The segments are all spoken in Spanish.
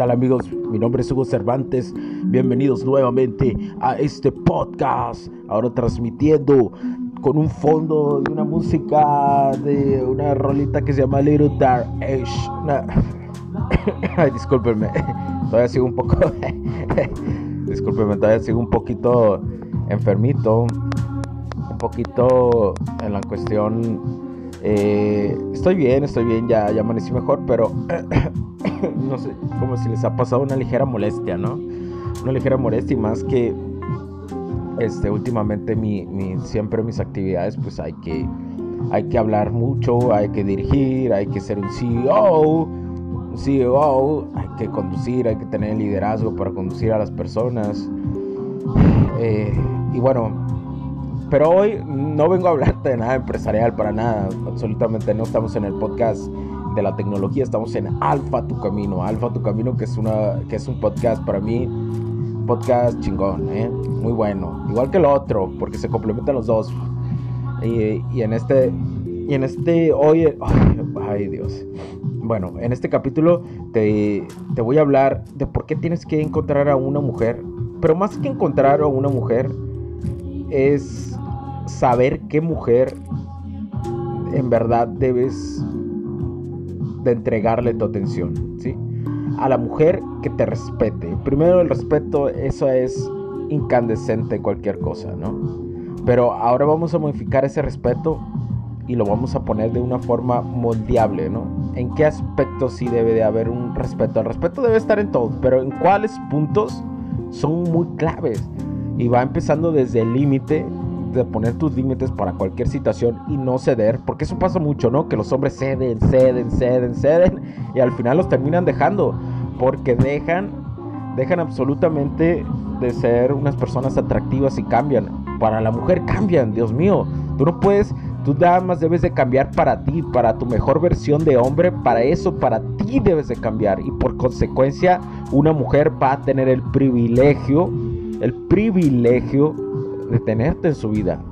Tal amigos? Mi nombre es Hugo Cervantes. Bienvenidos nuevamente a este podcast. Ahora transmitiendo con un fondo de una música de una rolita que se llama Little Dark Age. Ay, discúlpenme. Todavía sigo un poco. discúlpenme, todavía sigo un poquito enfermito. Un poquito en la cuestión. Eh, estoy bien, estoy bien, ya, ya amanecí mejor, pero no sé, como si les ha pasado una ligera molestia, ¿no? Una ligera molestia y más que este, últimamente mi, siempre mis actividades pues hay que, hay que hablar mucho, hay que dirigir, hay que ser un CEO, un CEO, hay que conducir, hay que tener liderazgo para conducir a las personas. Eh, y bueno, pero hoy no vengo a hablarte de nada empresarial para nada, absolutamente no estamos en el podcast de la tecnología, estamos en Alfa Tu Camino, Alfa Tu Camino que es, una, que es un podcast para mí, podcast chingón, ¿eh? muy bueno, igual que el otro, porque se complementan los dos. Y, y en este, y en este, hoy, ay, Dios. Bueno, en este capítulo te, te voy a hablar de por qué tienes que encontrar a una mujer, pero más que encontrar a una mujer, es saber qué mujer en verdad debes de entregarle tu atención, ¿sí? A la mujer que te respete. Primero el respeto, eso es incandescente cualquier cosa, ¿no? Pero ahora vamos a modificar ese respeto y lo vamos a poner de una forma moldeable, ¿no? ¿En qué aspectos sí debe de haber un respeto? El respeto debe estar en todos, pero en cuáles puntos son muy claves. Y va empezando desde el límite de poner tus límites para cualquier situación y no ceder, porque eso pasa mucho, ¿no? Que los hombres ceden, ceden, ceden, ceden y al final los terminan dejando, porque dejan, dejan absolutamente de ser unas personas atractivas y cambian. Para la mujer cambian, Dios mío. Tú no puedes, tú nada más debes de cambiar para ti, para tu mejor versión de hombre, para eso, para ti debes de cambiar. Y por consecuencia, una mujer va a tener el privilegio, el privilegio de tenerte en su vida.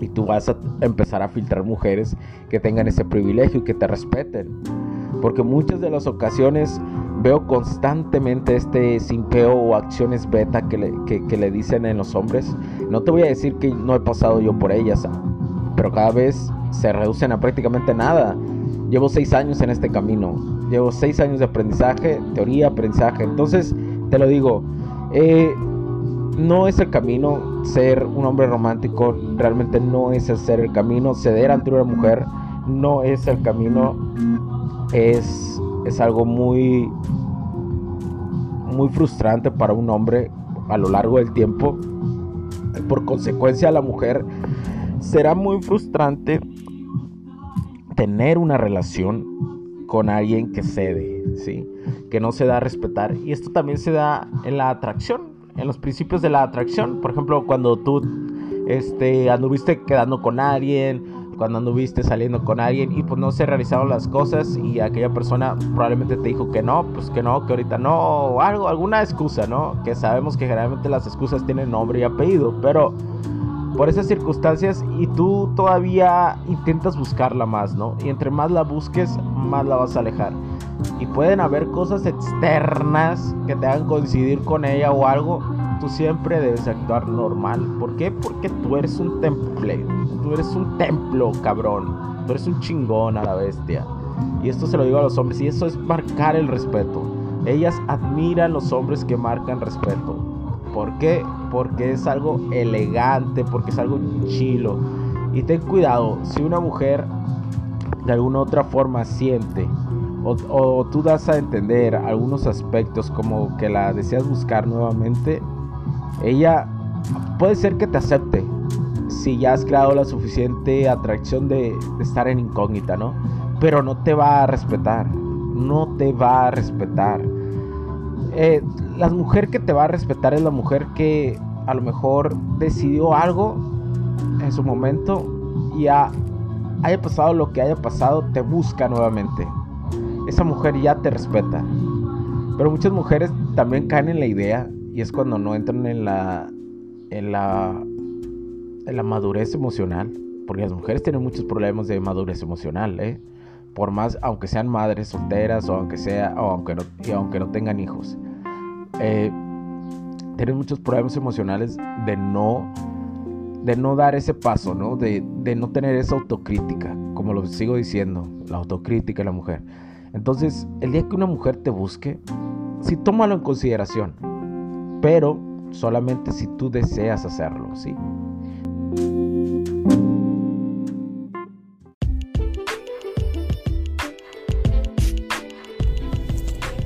Y tú vas a empezar a filtrar mujeres que tengan ese privilegio y que te respeten. Porque muchas de las ocasiones veo constantemente este simpeo o acciones beta que le, que, le dicen en los hombres. No te voy a decir que no he pasado yo por ellas, pero cada vez se reducen a prácticamente nada. Llevo seis años en este camino. Llevo seis años de aprendizaje, teoría, aprendizaje. Entonces, te lo digo, eh, no es el camino ser un hombre romántico, realmente no es el el camino, ceder ante una mujer no es el camino, es, es algo muy, muy frustrante para un hombre a lo largo del tiempo. Por consecuencia, la mujer será muy frustrante tener una relación con alguien que cede, ¿sí? que no se da a respetar. Y esto también se da en la atracción en los principios de la atracción. Por ejemplo, cuando tú este, anduviste quedando con alguien, cuando anduviste saliendo con alguien y pues no se realizaron las cosas y aquella persona probablemente te dijo que no, pues que no, que ahorita no, o algo, alguna excusa, ¿no? Que sabemos que generalmente las excusas tienen nombre y apellido, pero por esas circunstancias y tú todavía intentas buscarla más, ¿no? Y entre más la busques, más la vas a alejar. Y pueden haber cosas externas que te hagan coincidir con ella o algo. Tú siempre debes actuar normal. ¿Por qué? Porque tú eres un temple. Tú eres un templo, cabrón. Tú eres un chingón a la bestia. Y esto se lo digo a los hombres. Y eso es marcar el respeto. Ellas admiran los hombres que marcan respeto. ¿Por qué? Porque es algo elegante, porque es algo chilo. Y ten cuidado, si una mujer de alguna otra forma siente o, tú das a entender algunos aspectos como que la deseas buscar nuevamente, ella puede ser que te acepte si ya has creado la suficiente atracción de, estar en incógnita, ¿no? Pero no te va a respetar, no te va a respetar. Eh, la mujer que te va a respetar es la mujer que a lo mejor decidió algo en su momento y haya pasado lo que haya pasado, te busca nuevamente esa mujer ya te respeta. Pero muchas mujeres también caen en la idea y es cuando no entran en la en la en la madurez emocional, porque las mujeres tienen muchos problemas de madurez emocional, ¿eh? Por más aunque sean madres solteras o aunque sea o aunque no y aunque no tengan hijos. Eh, tienen muchos problemas emocionales de no de no dar ese paso, ¿no? De, de no tener esa autocrítica, como lo sigo diciendo, la autocrítica de la mujer. Entonces, el día que una mujer te busque, sí tómalo en consideración, pero solamente si tú deseas hacerlo, ¿sí?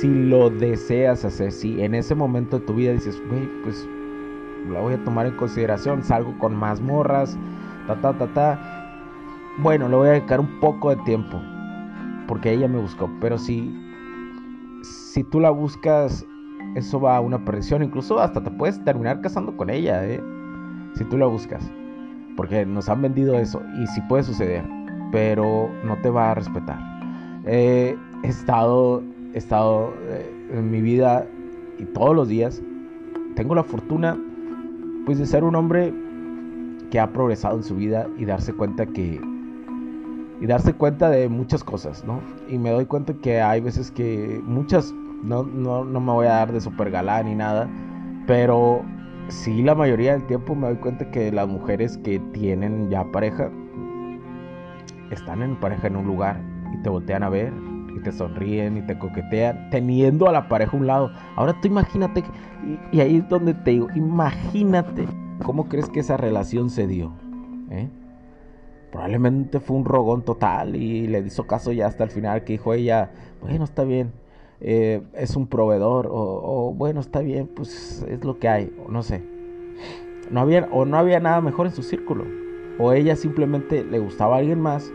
Si lo deseas hacer, si en ese momento de tu vida dices, güey, pues la voy a tomar en consideración, salgo con más morras, ta, ta, ta, ta. Bueno, le voy a dedicar un poco de tiempo, porque ella me buscó, pero si, si tú la buscas, eso va a una perdición, incluso hasta te puedes terminar casando con ella, ¿eh? si tú la buscas, porque nos han vendido eso, y sí puede suceder, pero no te va a respetar. he estado, estado eh, en mi vida y todos los días tengo la fortuna pues de ser un hombre que ha progresado en su vida y darse cuenta que y darse cuenta de muchas cosas, ¿no? Y me doy cuenta que hay veces que muchas no, no, no me voy a dar de super galán ni nada, pero sí la mayoría del tiempo me doy cuenta que las mujeres que tienen ya pareja están en pareja en un lugar y te voltean a ver y te sonríen y te coquetean, teniendo a la pareja a un lado. Ahora tú imagínate, y, ahí es donde te digo, imagínate cómo crees que esa relación se dio. ¿Eh? Probablemente fue un rogón total y le hizo caso ya hasta el final que dijo ella, bueno, está bien, eh, es un proveedor, o, bueno, está bien, pues es lo que hay, o no sé. No había, o no había nada mejor en su círculo. O ella simplemente le gustaba a alguien más,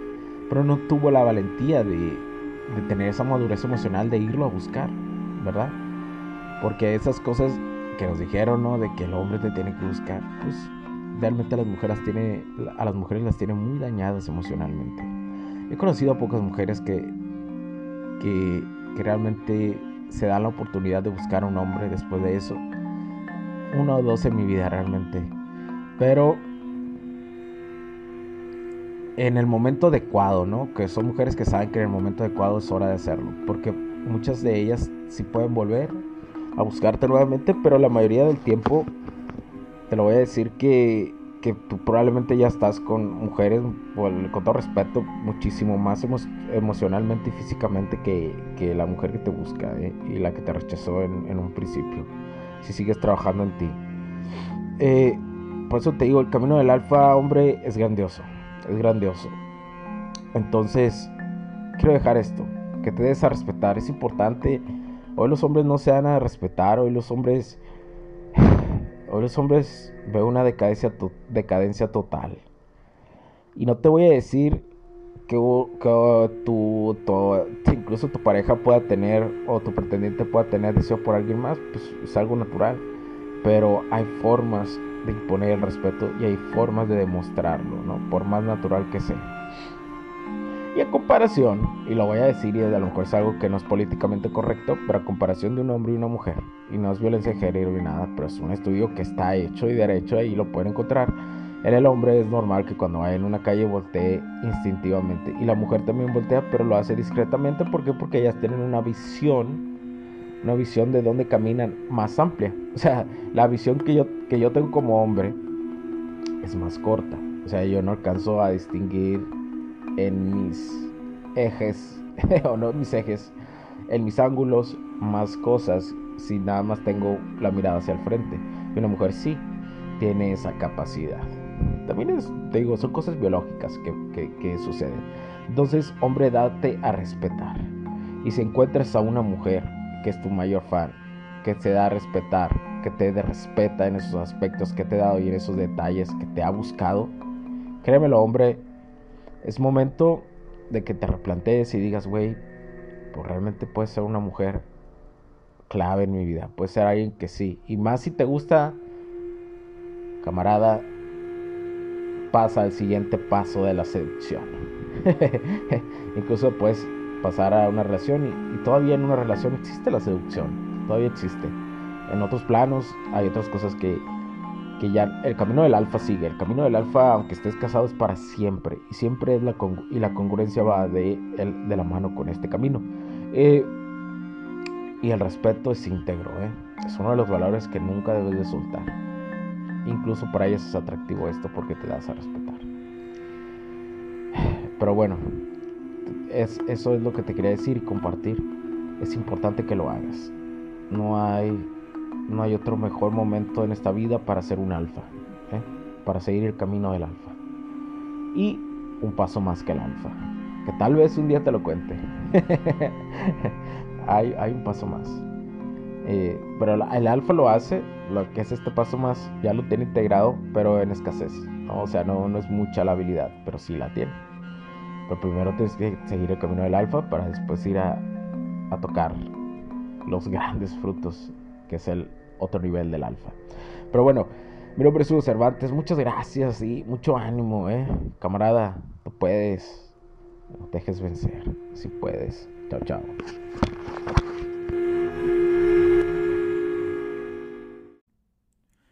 pero no tuvo la valentía de, de tener esa madurez emocional de irlo a buscar, ¿verdad? Porque esas cosas que nos dijeron, ¿no? De que el hombre te tiene que buscar, pues realmente a las mujeres tiene, a las mujeres las tiene muy dañadas emocionalmente. He conocido a pocas mujeres que, que, que realmente se dan la oportunidad de buscar a un hombre después de eso. Uno o dos en mi vida realmente. Pero en el momento adecuado, ¿no? Que son mujeres que saben que en el momento adecuado es hora de hacerlo. Porque muchas de ellas sí pueden volver a buscarte nuevamente, pero la mayoría del tiempo te lo voy a decir que, que tú probablemente ya estás con mujeres, con todo respeto, muchísimo más emocionalmente y físicamente que, que, la mujer que te busca ¿eh? y la que te rechazó en, en, un principio. Si sigues trabajando en ti. Eh, por eso te digo, el camino del alfa, hombre, es grandioso es grandioso. Entonces, quiero dejar esto, que te des a respetar, es importante. Hoy los hombres no se dan a respetar, hoy los hombres, hoy los hombres veo una decadencia, decadencia total. Y no te voy a decir que, que tú, incluso tu pareja pueda tener o tu pretendiente pueda tener deseo por alguien más, pues es algo natural. Pero hay formas de imponer el respeto y hay formas de demostrarlo, ¿no? Por más natural que sea. Y a comparación, y lo voy a decir y a lo mejor es algo que no es políticamente correcto, pero a comparación de un hombre y una mujer, y no es violencia de género ni nada, pero es un estudio que está hecho y derecho y lo pueden encontrar. En el hombre es normal que cuando vaya en una calle voltee instintivamente y la mujer también voltea, pero lo hace discretamente. ¿Por qué? Porque ellas tienen una visión, una visión de dónde caminan más amplia. O sea, la visión que yo, que yo tengo como hombre es más corta. O sea, yo no alcanzo a distinguir en mis ejes, o no mis ejes, en mis ángulos más cosas si nada más tengo la mirada hacia el frente. Y una mujer sí tiene esa capacidad. También es, te digo, son cosas biológicas que, que suceden. Entonces, hombre, date a respetar. Y si encuentras a una mujer que es tu mayor fan, que te da a respetar, que te respeta en esos aspectos que te dado y en esos detalles que te ha buscado, créemelo, hombre, es momento de que te replantees y digas, güey, pues realmente puede ser una mujer clave en mi vida. Puede ser alguien que sí. Y más si te gusta, camarada, pasa al siguiente paso de la seducción. Incluso puedes pasar a una relación y, todavía en una relación existe la seducción. Todavía existe. En otros planos hay otras cosas que que ya el camino del alfa sigue. El camino del alfa, aunque estés casado, es para siempre. Y siempre es la, y la congruencia va de, el, de la mano con este camino. Eh, y el respeto es íntegro. ¿eh? Es uno de los valores que nunca debes de soltar. Incluso para ellos es atractivo esto porque te das a respetar. Pero bueno, es, eso es lo que te quería decir y compartir. Es importante que lo hagas. No hay no hay otro mejor momento en esta vida para ser un alfa, ¿eh? para seguir el camino del alfa. Y un paso más que el alfa, que tal vez un día te lo cuente. hay, hay, un paso más. Eh, pero el alfa lo hace, lo que es este paso más, ya lo tiene integrado, pero en escasez. O sea, no, no es mucha la habilidad, pero sí la tiene. Pero primero tienes que seguir el camino del alfa para después ir a, tocar los grandes frutos que es el otro nivel del alfa. Pero bueno, mi nombre es Hugo Cervantes, muchas gracias y mucho ánimo, eh. Camarada, tú puedes. No dejes vencer, si puedes. Chao, chao.